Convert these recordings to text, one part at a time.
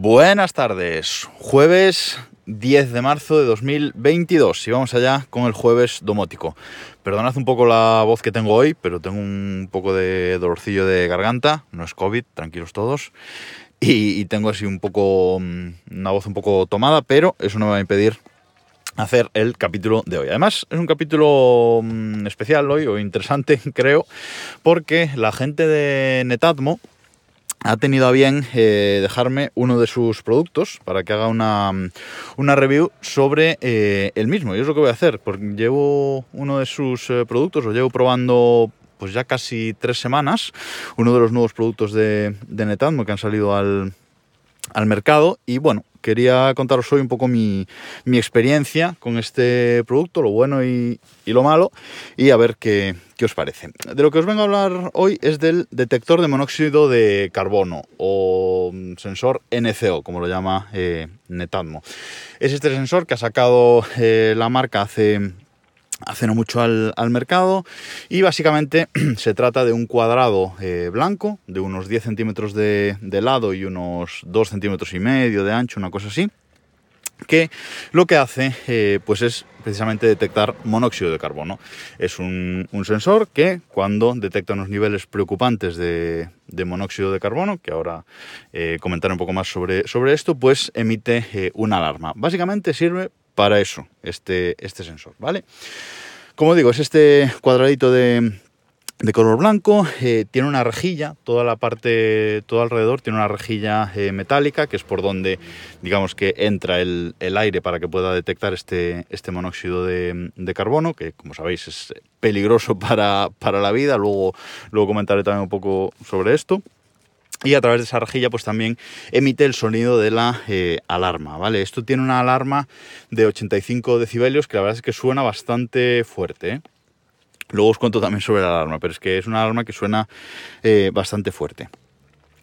Buenas tardes, jueves 10 de marzo de 2022 y vamos allá con el jueves domótico. Perdonad un poco la voz que tengo hoy, pero tengo un poco de dolorcillo de garganta, no es COVID, tranquilos todos. Y, tengo así un poco, mm, una voz un poco tomada, pero eso no me va a impedir hacer el capítulo de hoy. Además, es un capítulo mm, especial hoy, o interesante, creo, porque la gente de Netatmo ha tenido a bien eh, dejarme uno de sus productos para que haga una, una review sobre eh, el mismo. Y es lo que voy a hacer, porque llevo uno de sus eh, productos, lo llevo probando pues ya casi tres semanas, uno de los nuevos productos de, de que han salido al, al mercado y bueno, quería contaros hoy un poco mi, experiencia con este producto, lo bueno y, lo malo, y a ver qué, os parece. De lo que os vengo a hablar hoy es del detector de monóxido de carbono o sensor NCO, como lo llama eh. Es este sensor que ha sacado eh, la marca hace hace no mucho al, mercado y básicamente se trata de un cuadrado eh, blanco de unos 10 centímetros de, lado y unos 2 centímetros y medio de ancho, una cosa así que lo que hace eh, pues es precisamente detectar monóxido de carbono. Es un, sensor que cuando detecta unos niveles preocupantes de, monóxido de carbono, que ahora eh, comentaré un poco más sobre, sobre esto, pues emite una alarma. Básicamente sirve para eso, este, este sensor, ¿vale? Como digo, es este cuadradito de, color blanco, eh, tiene una rejilla, toda la parte, todo alrededor tiene una rejilla eh, metálica, que es por donde, digamos que entra el, aire para que pueda detectar este, este monóxido de, de, carbono, que como sabéis es peligroso para, para la vida, luego, luego comentaré también un poco sobre esto y a través de esa rejilla pues también emite el sonido de la eh, alarma, ¿vale? Esto tiene una alarma de 85 decibelios que la verdad es que suena bastante fuerte. Luego os cuento también sobre la alarma, pero es que es una alarma que suena eh, bastante fuerte.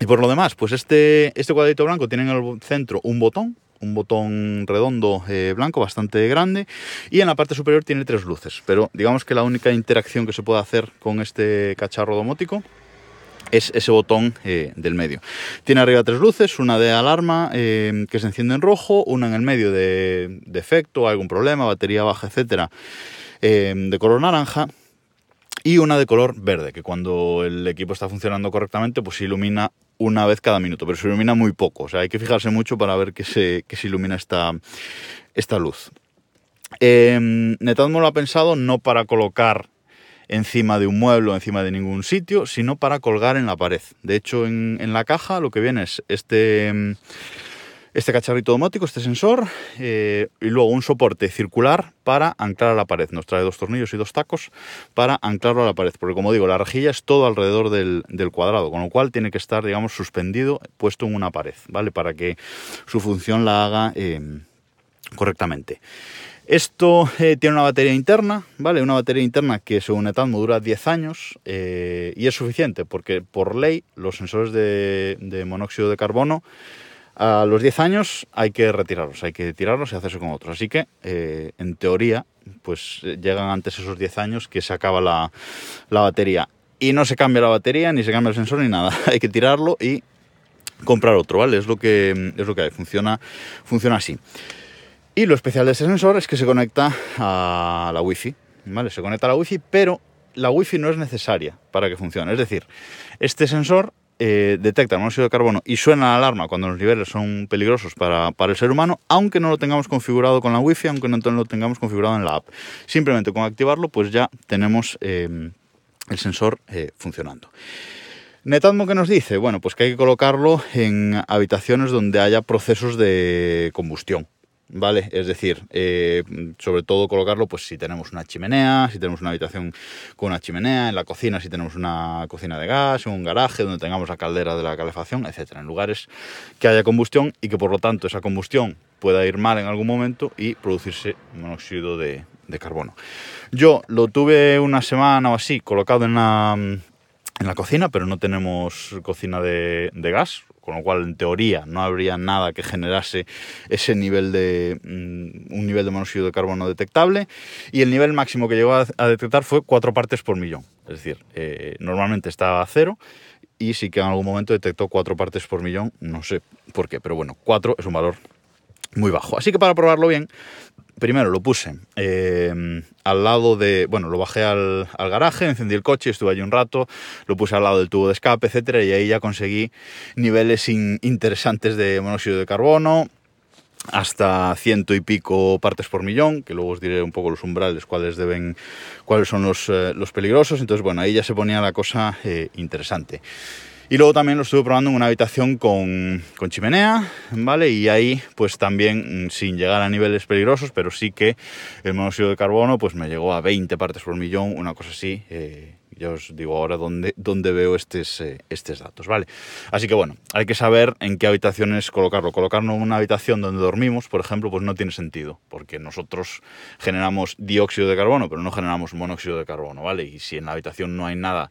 Y por lo demás, pues este, este cuadrito blanco tiene en el centro un botón, un botón redondo blanco bastante grande y en la parte superior tiene tres luces, pero digamos que la única interacción que se puede hacer con este cacharro domótico es ese botón eh, del medio. Tiene arriba tres luces, una de alarma eh, que se enciende en rojo, una en el medio de defecto, algún problema, batería baja, etcétera, eh, de color naranja. Y una de color verde, que cuando el equipo está funcionando correctamente, pues se ilumina una vez cada minuto, pero se ilumina muy poco. O sea, hay que fijarse mucho para ver que se, que se ilumina esta, esta luz. Netatmo lo ha pensado no para colocar encima de un mueble o encima de ningún sitio, sino para colgar en la pared. De hecho, en, la caja lo que viene es este, este cacharrito domótico, este sensor, eh, y luego un soporte circular para anclar a la pared. Nos trae dos tornillos y dos tacos para anclarlo a la pared, porque como digo, la rejilla es todo alrededor del, cuadrado, con lo cual tiene que estar, digamos, suspendido, puesto en una pared, ¿vale? Para que su función la haga eh, correctamente. Esto eh, tiene una batería interna, ¿vale? Una batería interna que según Netatmo dura 10 años y es suficiente porque por ley los sensores de, monóxido de carbono a los 10 años hay que retirarlos, hay que tirarlos y hacerse con otros. Así que, eh, en teoría, pues llegan antes esos 10 años que se acaba la, la batería. Y no se cambia la batería, ni se cambia el sensor, ni nada. hay que tirarlo y comprar otro, ¿vale? Es lo que, es lo que hay, funciona, funciona así. Y lo especial de este sensor es que se conecta a la Wi-Fi, ¿vale? Se conecta a la Wi-Fi, pero la Wi-Fi no es necesaria para que funcione. Es decir, este sensor eh, detecta el monóxido de carbono y suena la alarma cuando los niveles son peligrosos para, el ser humano, aunque no lo tengamos configurado con la Wi-Fi, aunque no lo tengamos configurado en la app. Simplemente con activarlo, pues ya tenemos eh, el sensor eh, funcionando. Netatmo que nos dice, bueno, pues que hay que colocarlo en habitaciones donde haya procesos de combustión. ¿Vale? Es decir, eh, sobre todo colocarlo, pues si tenemos una chimenea, si tenemos una habitación con una chimenea, en la cocina si tenemos una cocina de gas, un garaje donde tengamos la caldera de la calefacción, etcétera, en lugares que haya combustión y que por lo tanto esa combustión pueda ir mal en algún momento y producirse monóxido de, carbono. Yo lo tuve una semana o así colocado en la, en la cocina, pero no tenemos cocina de, de gas, con lo cual en teoría no habría nada que generase ese nivel de mm, un nivel de monóxido de carbono detectable. Y el nivel máximo que llegó a, detectar fue 4 partes por millón, es decir, eh, normalmente estaba a cero y sí que en algún momento detectó 4 partes por millón, no sé por qué, pero bueno, 4 es un valor muy bajo. Así que para probarlo bien, primero lo puse eh, al lado de, bueno, lo bajé al, garaje, encendí el coche, estuve allí un rato, lo puse al lado del tubo de escape, etcétera, y ahí ya conseguí niveles interesantes de monóxido de carbono, hasta ciento y pico partes por millón, que luego os diré un poco los umbrales, cuáles deben, cuáles son los, eh, los peligrosos. Entonces, bueno, ahí ya se ponía la cosa eh, interesante. Y luego también lo estuve probando en una habitación con, chimenea, ¿vale? Y ahí, pues también, mm, sin llegar a niveles peligrosos, pero sí que el monóxido de carbono, pues me llegó a 20 partes por millón, una cosa así. Eh, ya os digo ahora dónde, dónde veo estos, eh, estos datos, ¿vale? Así que bueno, hay que saber en qué habitaciones colocarlo. Colocarlo en una habitación donde dormimos, por ejemplo, pues no tiene sentido, porque nosotros generamos dióxido de carbono, pero no generamos monóxido de carbono, ¿vale? Y si en la habitación no hay nada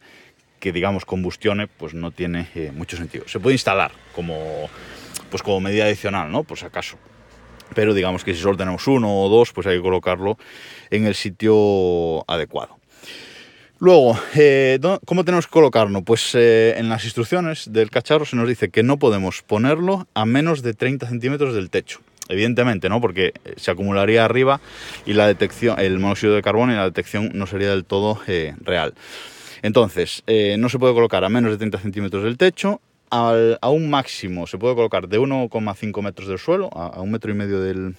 que digamos combustione, pues no tiene eh, mucho sentido. Se puede instalar como, pues como medida adicional, ¿no? Por si acaso. Pero digamos que si solo tenemos uno o dos, pues hay que colocarlo en el sitio adecuado. Luego, eh, ¿cómo tenemos que colocarlo? Pues eh, en las instrucciones del cacharro se nos dice que no podemos ponerlo a menos de 30 centímetros del techo. Evidentemente, ¿no? Porque se acumularía arriba y la detección, el monóxido de carbono y la detección no sería del todo real. Entonces, eh, no se puede colocar a menos de 30 centímetros del techo, a un máximo se puede colocar de 1,5 metros del suelo, a, un metro y medio del,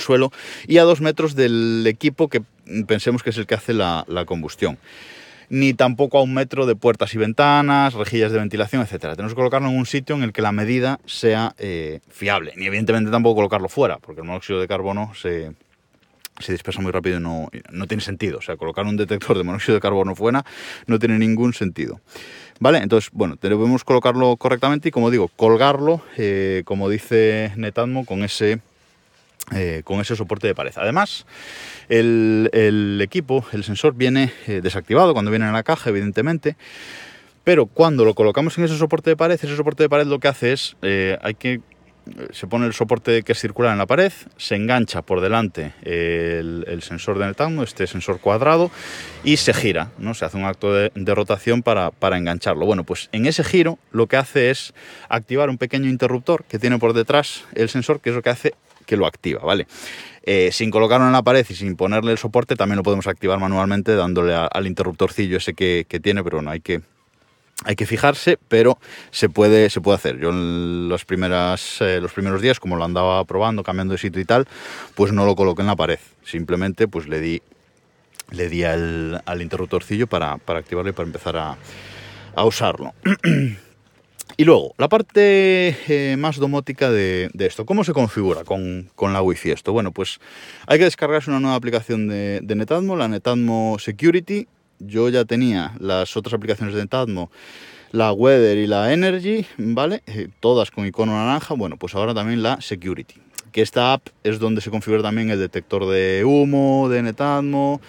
suelo, y a dos metros del equipo que pensemos que es el que hace la, combustión. Ni tampoco a un metro de puertas y ventanas, rejillas de ventilación, etc. Tenemos que colocarlo en un sitio en el que la medida sea eh, fiable. Ni evidentemente tampoco colocarlo fuera, porque el monóxido de carbono se, se dispersa muy rápido y no, no, tiene sentido. O sea, colocar un detector de monóxido de carbono fuera no tiene ningún sentido. ¿Vale? Entonces, bueno, debemos colocarlo correctamente y, como digo, colgarlo, eh, como dice Netatmo, con ese, eh, con ese soporte de pared. Además, el, equipo, el sensor, viene eh, desactivado cuando viene en la caja, evidentemente. Pero cuando lo colocamos en ese soporte de pared, ese soporte de pared lo que hace es, hay que se pone el soporte que es circular en la pared, se engancha por delante el, sensor de Netatmo, este sensor cuadrado, y se gira, ¿no? Se hace un acto de, rotación para, engancharlo. Bueno, pues en ese giro lo que hace es activar un pequeño interruptor que tiene por detrás el sensor, que es lo que hace que lo activa, ¿vale? Eh, sin colocarlo en la pared y sin ponerle el soporte, también lo podemos activar manualmente dándole al interruptorcillo ese que, que tiene, pero no hay que hay que fijarse, pero se puede, se puede hacer. Yo en las primeras, eh, los primeros días, como lo andaba probando, cambiando de sitio y tal, pues no lo coloqué en la pared. Simplemente pues le di, le di al, interruptorcillo para, para activarlo y para empezar a, usarlo. y luego, la parte eh, más domótica de, esto. ¿Cómo se configura con, la Wi-Fi esto? Bueno, pues hay que descargarse una nueva aplicación de, de Netatmo, la Netatmo Security, yo ya tenía las otras aplicaciones de Netatmo, la Weather y la Energy, ¿vale? Eh, todas con icono naranja, bueno, pues ahora también la Security. Que esta app es donde se configura también el detector de humo de Netatmo,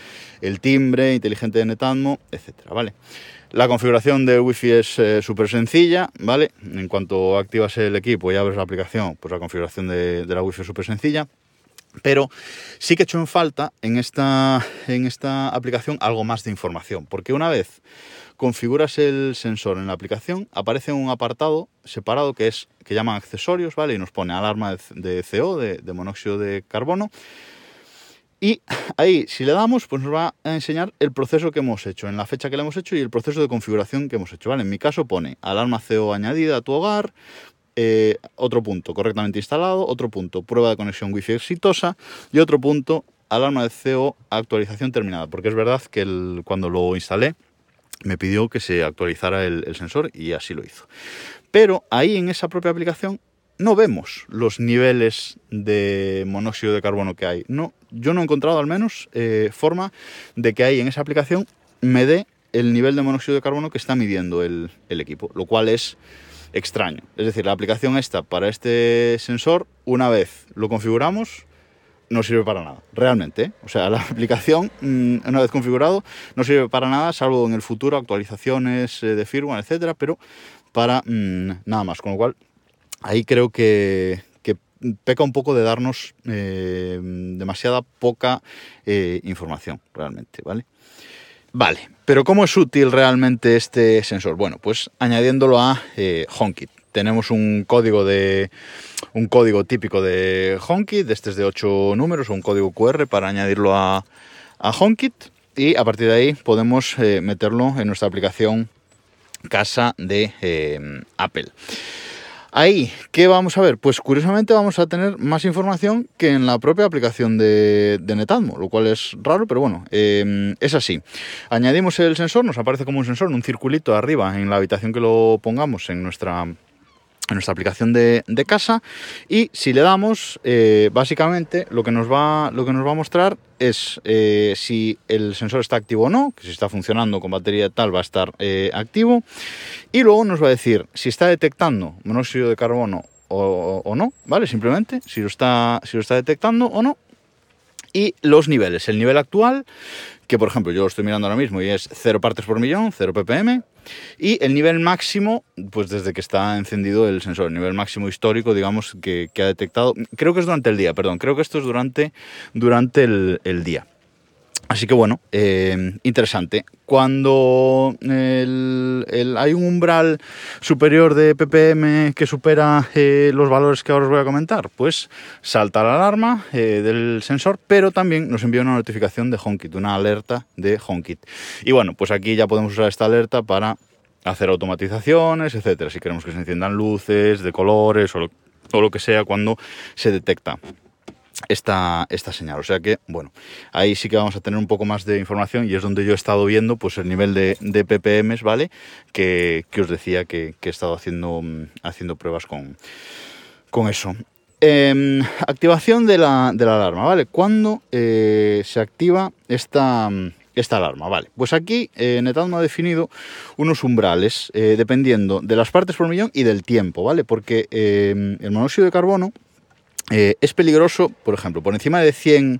el timbre inteligente de Netatmo, etcétera, ¿vale? La configuración de Wi-Fi es eh, súper sencilla, ¿vale? En cuanto activas el equipo y abres la aplicación, pues la configuración de, de la Wi-Fi es súper sencilla. Pero sí que he hecho en falta en esta, en esta aplicación algo más de información, porque una vez configuras el sensor en la aplicación, aparece un apartado separado que es que llaman accesorios, ¿vale? Y nos pone alarma de CO, de, monóxido de carbono. Y ahí, si le damos, pues nos va a enseñar el proceso que hemos hecho, en la fecha que le hemos hecho y el proceso de configuración que hemos hecho, ¿vale? En mi caso pone alarma CO añadida a tu hogar, eh, otro punto, correctamente instalado, otro punto, prueba de conexión wifi exitosa y otro punto, alarma de CO, actualización terminada, porque es verdad que cuando lo instalé me pidió que se actualizara el, sensor y así lo hizo. Pero ahí en esa propia aplicación no vemos los niveles de monóxido de carbono que hay. No, yo no he encontrado al menos eh, forma de que ahí en esa aplicación me dé el nivel de monóxido de carbono que está midiendo el equipo, lo cual es extraño. Es decir, la aplicación esta para este sensor, una vez lo configuramos, no sirve para nada, realmente. ¿eh? O sea, la aplicación, mm, una vez configurado, no sirve para nada, salvo en el futuro actualizaciones eh, de firmware, etcétera, pero para mm, nada más. Con lo cual, ahí creo que, peca un poco de darnos eh, demasiada poca información, realmente, ¿vale? Vale, pero ¿cómo es útil realmente este sensor? Bueno, pues añadiéndolo a eh, HomeKit. Tenemos un código de un código típico de HomeKit, este es de 8 números, o un código QR para añadirlo a, a HomeKit y a partir de ahí podemos eh, meterlo en nuestra aplicación casa de eh, Apple. Ahí, ¿qué vamos a ver? Pues curiosamente vamos a tener más información que en la propia aplicación de, de Netatmo, lo cual es raro, pero bueno, eh, es así. Añadimos el sensor, nos aparece como un sensor, un circulito arriba en la habitación que lo pongamos en nuestra en nuestra aplicación de, casa y si le damos eh, básicamente lo que nos va lo que nos va a mostrar es eh, si el sensor está activo o no que si está funcionando con batería tal va a estar eh, activo y luego nos va a decir si está detectando monóxido de carbono o, no vale simplemente si lo está si lo está detectando o no y los niveles. El nivel actual que por ejemplo yo lo estoy mirando ahora mismo y es 0 partes por millón 0 ppm y el nivel máximo, pues desde que está encendido el sensor, el nivel máximo histórico, digamos, que, ha detectado, creo que es durante el día, perdón, creo que esto es durante, durante el, día. Así que bueno, eh, interesante. Cuando hay un umbral superior de ppm que supera eh, los valores que ahora os voy a comentar, pues salta la alarma eh, del sensor, pero también nos envía una notificación de HomeKit, una alerta de HomeKit. Y bueno, pues aquí ya podemos usar esta alerta para hacer automatizaciones, etcétera. Si queremos que se enciendan luces de colores o lo que sea cuando se detecta esta, esta señal. O sea que, bueno, ahí sí que vamos a tener un poco más de información y es donde yo he estado viendo pues el nivel de, de ppm, ¿vale? Que, os decía que, he estado haciendo, haciendo pruebas con, con eso. Em, activación de la, alarma, ¿vale? ¿Cuándo eh, se activa esta, esta alarma? Vale, pues aquí eh, Netatmo ha definido unos umbrales eh, dependiendo de las partes por millón y del tiempo, ¿vale? Porque em, el monóxido de carbono eh, es peligroso, por ejemplo, por encima de 100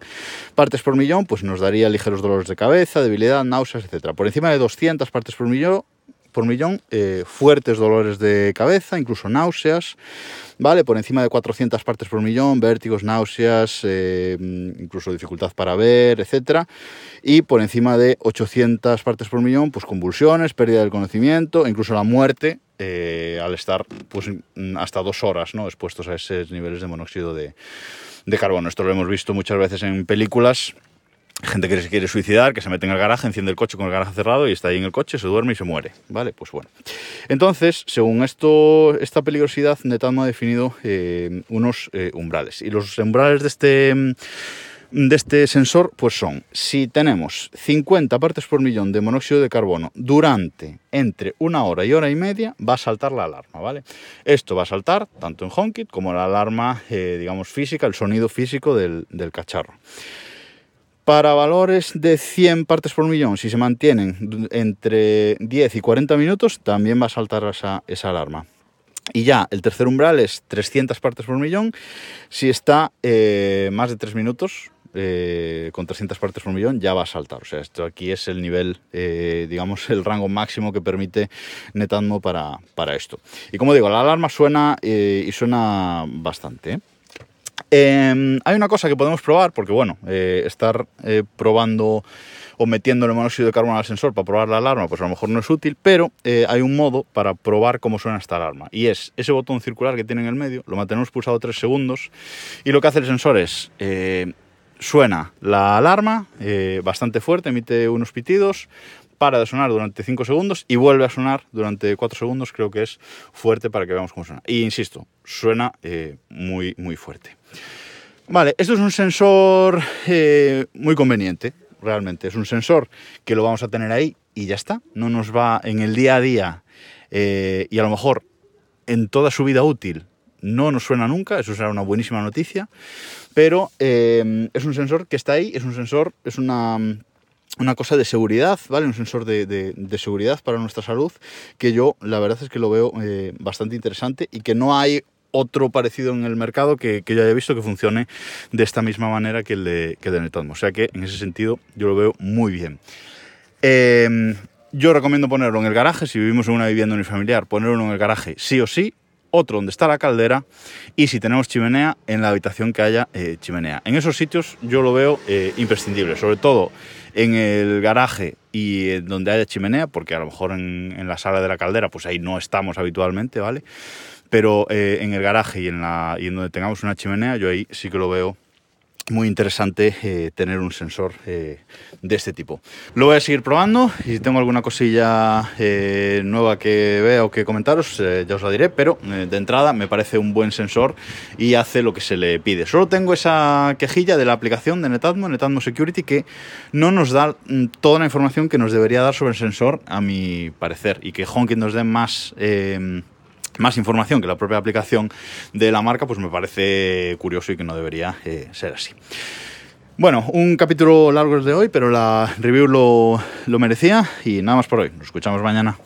partes por millón, pues nos daría ligeros dolores de cabeza, debilidad, náuseas, etc. Por encima de 200 partes por millón, millón, eh, fuertes dolores de cabeza, incluso náuseas, ¿vale? Por encima de 400 partes por millón, vértigos, náuseas, eh, incluso dificultad para ver, etc. Y por encima de 800 partes por millón, pues convulsiones, pérdida del conocimiento, incluso la muerte, eh, al estar pues, hasta dos horas ¿no? expuestos a esos niveles de monóxido de, de carbono. Esto lo hemos visto muchas veces en películas gente que se quiere suicidar, que se mete en el garaje, enciende el coche con el garaje cerrado y está ahí en el coche, se duerme y se muere. ¿Vale? Pues bueno. Entonces, según esto, esta peligrosidad, Netatmo ha definido eh, unos eh, umbrales. Y los umbrales de este, de este sensor, pues son, si tenemos 50 partes por millón de monóxido de carbono durante entre una hora y hora y media, va a saltar la alarma, ¿vale? Esto va a saltar tanto en HomeKit como la alarma, eh, digamos, física, el sonido físico del cacharro. Para valores de 100 partes por millón, si se mantienen entre 10 y 40 minutos, también va a saltar esa, alarma. Y ya, el tercer umbral es 300 partes por millón. Si está eh, más de 3 minutos, eh, con 300 partes por millón, ya va a saltar. O sea, esto aquí es el nivel, eh, digamos, el rango máximo que permite Netatmo para, para esto. Y como digo, la alarma suena y suena bastante. Em, hay una cosa que podemos probar, porque bueno, eh, estar eh, probando o metiendo el monóxido de carbono al sensor para probar la alarma, pues a lo mejor no es útil, pero eh, hay un modo para probar cómo suena esta alarma. Y es ese botón circular que tiene en el medio, lo mantenemos pulsado 3 segundos, y lo que hace el sensor es, suena la alarma bastante fuerte, emite unos pitidos, para de sonar durante 5 segundos y vuelve a sonar durante 4 segundos, creo que es fuerte para que veamos cómo suena. Y insisto, suena muy, muy fuerte. Vale, esto es un sensor eh, muy conveniente, realmente. Es un sensor que lo vamos a tener ahí y ya está. No nos va en el día a día eh, y a lo mejor en toda su vida útil no nos suena nunca, eso será una buenísima noticia, pero es un sensor que está ahí, es un sensor, es una una cosa de seguridad, ¿vale? Un sensor de, seguridad para nuestra salud, que yo la verdad es que lo veo eh, bastante interesante y que no hay otro parecido en el mercado que, que, yo haya visto que funcione de esta misma manera que el de, que de O sea que en ese sentido yo lo veo muy bien. Em, yo recomiendo ponerlo en el garaje, si vivimos en una vivienda unifamiliar, ponerlo en el garaje sí o sí, otro donde está la caldera y si tenemos chimenea, en la habitación que haya eh, chimenea. En esos sitios yo lo veo eh, imprescindible, sobre todo En el garaje y donde haya chimenea, porque a lo mejor en, en la sala de la caldera, pues ahí no estamos habitualmente, ¿vale? Pero eh, en el garaje y en, la, y en donde tengamos una chimenea, yo ahí sí que lo veo muy interesante eh, tener un sensor eh, de este tipo. Lo voy a seguir probando y si tengo alguna cosilla nueva que vea o que comentaros, ya os la diré, pero de entrada me parece un buen sensor y hace lo que se le pide. Solo tengo esa quejilla de la aplicación de Netatmo, Netatmo Security, que no nos da mm, toda la información que nos debería dar sobre el sensor, a mi parecer, y que Honkin nos dé más... más información que la propia aplicación de la marca, pues me parece curioso y que no debería eh, ser así. Bueno, un capítulo largo es de hoy, pero la review lo, lo merecía y nada más por hoy. Nos escuchamos mañana.